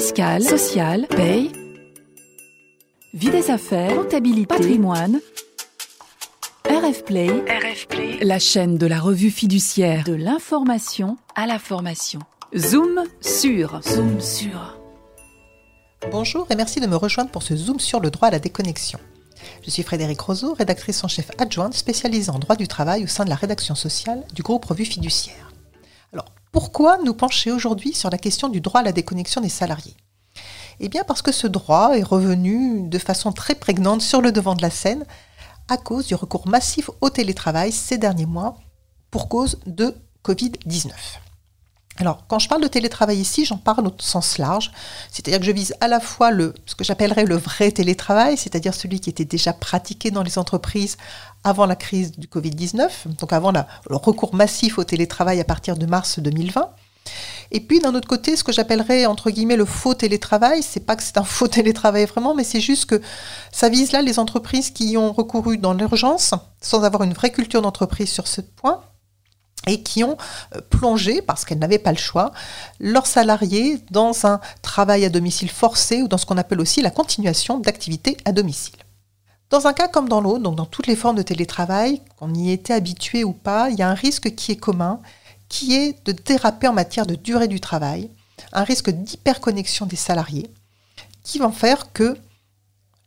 fiscale, sociale, paye, vie des affaires, comptabilité, patrimoine. RF Play, la chaîne de la revue fiduciaire de l'information à la formation. Zoom sur, zoom sur. Bonjour et merci de me rejoindre pour ce Zoom sur le droit à la déconnexion. Je suis Frédéric Roseau, rédactrice en chef adjointe spécialisée en droit du travail au sein de la rédaction sociale du groupe Revue Fiduciaire. Pourquoi nous pencher aujourd'hui sur la question du droit à la déconnexion des salariés? Eh bien parce que ce droit est revenu de façon très prégnante sur le devant de la scène à cause du recours massif au télétravail ces derniers mois pour cause de Covid-19. Alors, quand je parle de télétravail ici, j'en parle au sens large, c'est-à-dire que je vise à la fois ce que j'appellerais le vrai télétravail, c'est-à-dire celui qui était déjà pratiqué dans les entreprises avant la crise du Covid-19, donc avant le recours massif au télétravail à partir de mars 2020. Et puis d'un autre côté, ce que j'appellerais entre guillemets le faux télétravail, c'est pas que c'est un faux télétravail vraiment, mais c'est juste que ça vise là les entreprises qui y ont recouru dans l'urgence, sans avoir une vraie culture d'entreprise sur ce point, et qui ont euh, plongé, parce qu'elles n'avaient pas le choix, leurs salariés dans un travail à domicile forcé ou dans ce qu'on appelle aussi la continuation d'activité à domicile. Dans un cas comme dans l'autre, donc dans toutes les formes de télétravail, qu'on y était habitué ou pas, il y a un risque qui est commun, qui est de déraper en matière de durée du travail, un risque d'hyperconnexion des salariés, qui vont faire que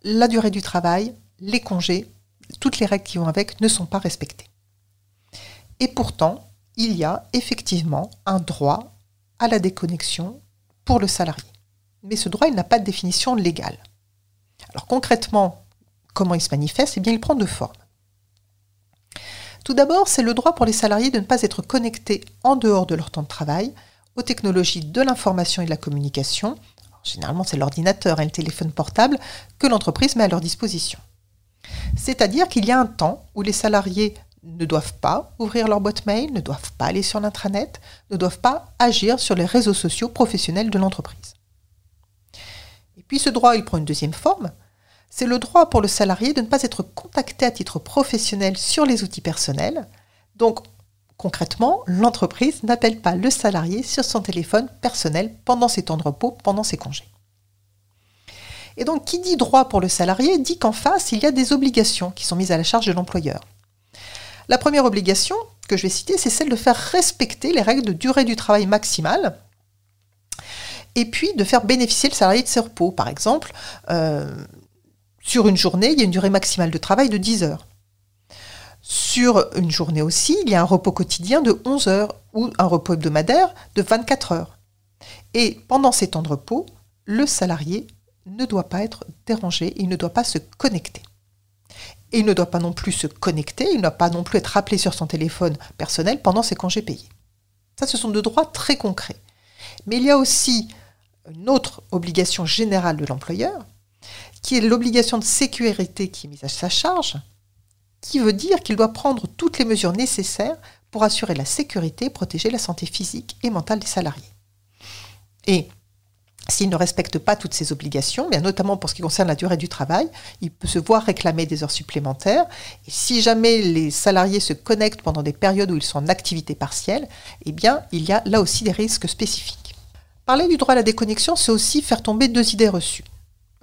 la durée du travail, les congés, toutes les règles qui vont avec ne sont pas respectées. Et pourtant, il y a effectivement un droit à la déconnexion pour le salarié. Mais ce droit, il n'a pas de définition légale. Alors concrètement, comment il se manifeste? Eh bien, il prend deux formes. Tout d'abord, c'est le droit pour les salariés de ne pas être connectés en dehors de leur temps de travail aux technologies de l'information et de la communication. généralement, c'est l'ordinateur et le téléphone portable que l'entreprise met à leur disposition. C'est-à-dire qu'il y a un temps où les salariés ne doivent pas ouvrir leur boîte mail, ne doivent pas aller sur l'intranet, ne doivent pas agir sur les réseaux sociaux professionnels de l'entreprise. Et puis ce droit, il prend une deuxième forme. C'est le droit pour le salarié de ne pas être contacté à titre professionnel sur les outils personnels. Donc, concrètement, l'entreprise n'appelle pas le salarié sur son téléphone personnel pendant ses temps de repos, pendant ses congés. Et donc, qui dit droit pour le salarié dit qu'en face, il y a des obligations qui sont mises à la charge de l'employeur. La première obligation que je vais citer, c'est celle de faire respecter les règles de durée du travail maximale et puis de faire bénéficier le salarié de ses repos. Par exemple, euh, sur une journée, il y a une durée maximale de travail de 10 heures. Sur une journée aussi, il y a un repos quotidien de 11 heures ou un repos hebdomadaire de 24 heures. Et pendant ces temps de repos, le salarié ne doit pas être dérangé, il ne doit pas se connecter. Et il ne doit pas non plus se connecter, il ne doit pas non plus être rappelé sur son téléphone personnel pendant ses congés payés. Ça, ce sont deux droits très concrets. Mais il y a aussi une autre obligation générale de l'employeur, qui est l'obligation de sécurité qui est mise à sa charge, qui veut dire qu'il doit prendre toutes les mesures nécessaires pour assurer la sécurité et protéger la santé physique et mentale des salariés. Et s'il ne respecte pas toutes ces obligations, bien notamment pour ce qui concerne la durée du travail, il peut se voir réclamer des heures supplémentaires. Et si jamais les salariés se connectent pendant des périodes où ils sont en activité partielle, eh bien, il y a là aussi des risques spécifiques. Parler du droit à la déconnexion, c'est aussi faire tomber deux idées reçues.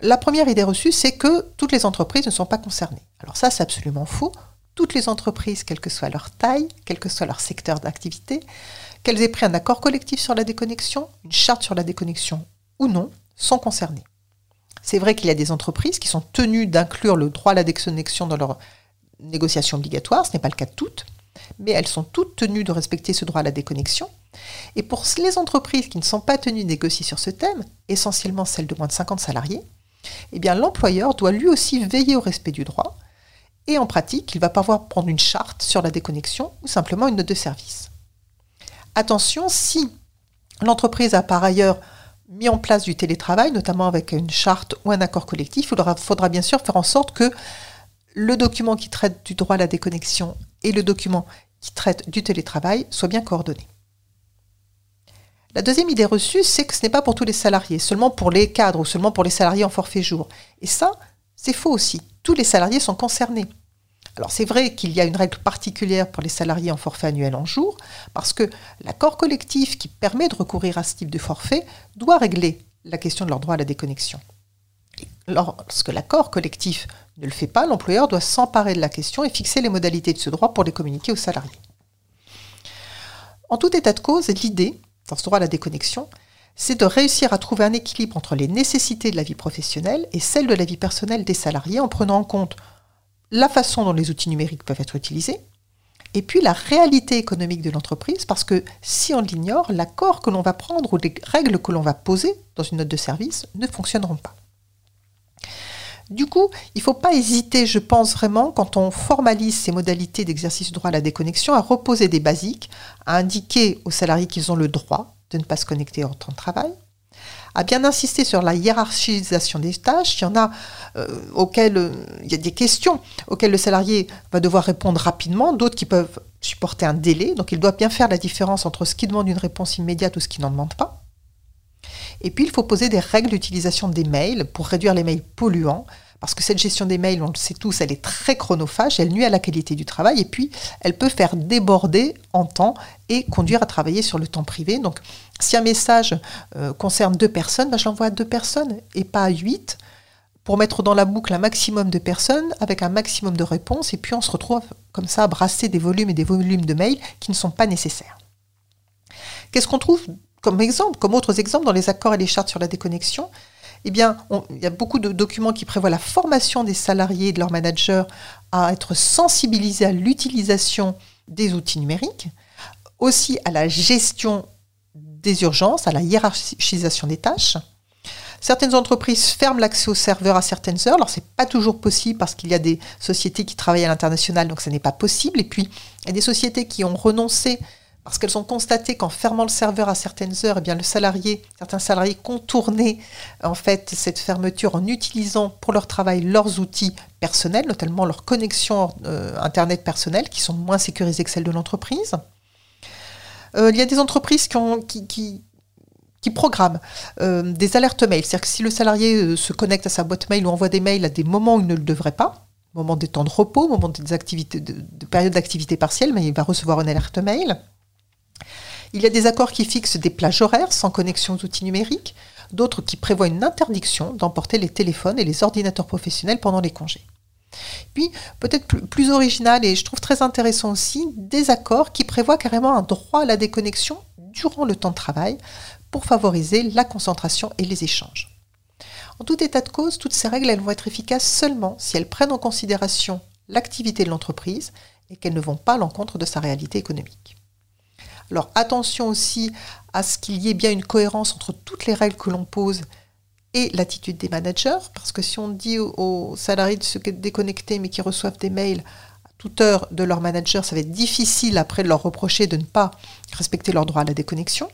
La première idée reçue, c'est que toutes les entreprises ne sont pas concernées. Alors ça, c'est absolument faux. Toutes les entreprises, quelle que soit leur taille, quel que soit leur secteur d'activité, qu'elles aient pris un accord collectif sur la déconnexion, une charte sur la déconnexion ou non sont concernés. C'est vrai qu'il y a des entreprises qui sont tenues d'inclure le droit à la déconnexion dans leurs négociations obligatoires, ce n'est pas le cas de toutes, mais elles sont toutes tenues de respecter ce droit à la déconnexion. Et pour les entreprises qui ne sont pas tenues de négocier sur ce thème, essentiellement celles de moins de 50 salariés, eh bien l'employeur doit lui aussi veiller au respect du droit, et en pratique, il va pouvoir prendre une charte sur la déconnexion ou simplement une note de service. Attention, si l'entreprise a par ailleurs mis en place du télétravail, notamment avec une charte ou un accord collectif, il faudra, bien sûr faire en sorte que le document qui traite du droit à la déconnexion et le document qui traite du télétravail soient bien coordonnés. La deuxième idée reçue, c'est que ce n'est pas pour tous les salariés, seulement pour les cadres ou seulement pour les salariés en forfait jour. Et ça, c'est faux aussi. Tous les salariés sont concernés. Alors c'est vrai qu'il y a une règle particulière pour les salariés en forfait annuel en jour, parce que l'accord collectif qui permet de recourir à ce type de forfait doit régler la question de leur droit à la déconnexion. lorsque l'accord collectif ne le fait pas, l'employeur doit s'emparer de la question et fixer les modalités de ce droit pour les communiquer aux salariés. En tout état de cause, l'idée, dans ce droit à la déconnexion, c'est de réussir à trouver un équilibre entre les nécessités de la vie professionnelle et celles de la vie personnelle des salariés en prenant en compte la façon dont les outils numériques peuvent être utilisés, et puis la réalité économique de l'entreprise, parce que si on l'ignore, l'accord que l'on va prendre ou les règles que l'on va poser dans une note de service ne fonctionneront pas. Du coup, il ne faut pas hésiter, je pense vraiment, quand on formalise ces modalités d'exercice du droit à la déconnexion, à reposer des basiques, à indiquer aux salariés qu'ils ont le droit de ne pas se connecter en temps de travail, à bien insister sur la hiérarchisation des tâches. Il y en a euh, auxquelles euh, il y a des questions auxquelles le salarié va devoir répondre rapidement, d'autres qui peuvent supporter un délai. Donc il doit bien faire la différence entre ce qui demande une réponse immédiate ou ce qui n'en demande pas. Et puis il faut poser des règles d'utilisation des mails pour réduire les mails polluants parce que cette gestion des mails, on le sait tous, elle est très chronophage, elle nuit à la qualité du travail, et puis elle peut faire déborder en temps et conduire à travailler sur le temps privé. Donc si un message euh, concerne deux personnes, ben, je l'envoie à deux personnes et pas à huit pour mettre dans la boucle un maximum de personnes avec un maximum de réponses, et puis on se retrouve comme ça à brasser des volumes et des volumes de mails qui ne sont pas nécessaires. Qu'est-ce qu'on trouve comme exemple, comme autres exemples dans les accords et les chartes sur la déconnexion? Eh il y a beaucoup de documents qui prévoient la formation des salariés et de leurs managers à être sensibilisés à l'utilisation des outils numériques, aussi à la gestion des urgences, à la hiérarchisation des tâches. Certaines entreprises ferment l'accès aux serveurs à certaines heures. Alors, ce n'est pas toujours possible parce qu'il y a des sociétés qui travaillent à l'international, donc ce n'est pas possible. Et puis, il y a des sociétés qui ont renoncé parce qu'elles ont constaté qu'en fermant le serveur à certaines heures, eh bien certains salariés contournaient en fait cette fermeture en utilisant pour leur travail leurs outils personnels, notamment leurs connexions euh, internet personnelles, qui sont moins sécurisées que celles de l'entreprise. Euh, il y a des entreprises qui, programment euh, des alertes mail, c'est-à-dire que si le salarié se connecte à sa boîte mail ou envoie des mails à des moments où il ne le devrait pas, moment des temps de repos, moment des activités de, de période d'activité partielle, mais il va recevoir une alerte mail. Il y a des accords qui fixent des plages horaires sans connexion aux outils numériques, d'autres qui prévoient une interdiction d'emporter les téléphones et les ordinateurs professionnels pendant les congés. Puis, peut-être plus, original et je trouve très intéressant aussi, des accords qui prévoient carrément un droit à la déconnexion durant le temps de travail pour favoriser la concentration et les échanges. En tout état de cause, toutes ces règles elles vont être efficaces seulement si elles prennent en considération l'activité de l'entreprise et qu'elles ne vont pas à l'encontre de sa réalité économique. Alors attention aussi à ce qu'il y ait bien une cohérence entre toutes les règles que l'on pose et l'attitude des managers, parce que si on dit aux, salariés de se déconnecter mais qui reçoivent des mails à toute heure de leur manager, ça va être difficile après de leur reprocher de ne pas respecter leur droit à la déconnexion.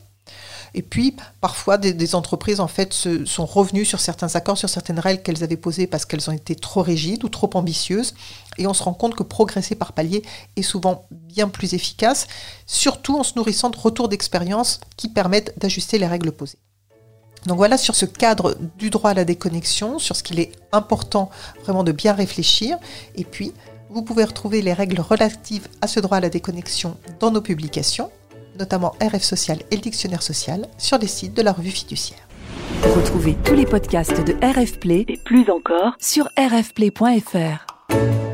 Et puis, parfois, des, entreprises, en fait, se, sont revenues sur certains accords, sur certaines règles qu'elles avaient posées parce qu'elles ont été trop rigides ou trop ambitieuses. Et on se rend compte que progresser par palier est souvent bien plus efficace, surtout en se nourrissant de retours d'expérience qui permettent d'ajuster les règles posées. Donc voilà sur ce cadre du droit à la déconnexion, sur ce qu'il est important vraiment de bien réfléchir. Et puis, vous pouvez retrouver les règles relatives à ce droit à la déconnexion dans nos publications notamment RF Social et le Dictionnaire Social, sur les sites de la revue fiduciaire. Retrouvez tous les podcasts de RF Play et plus encore sur rfplay.fr.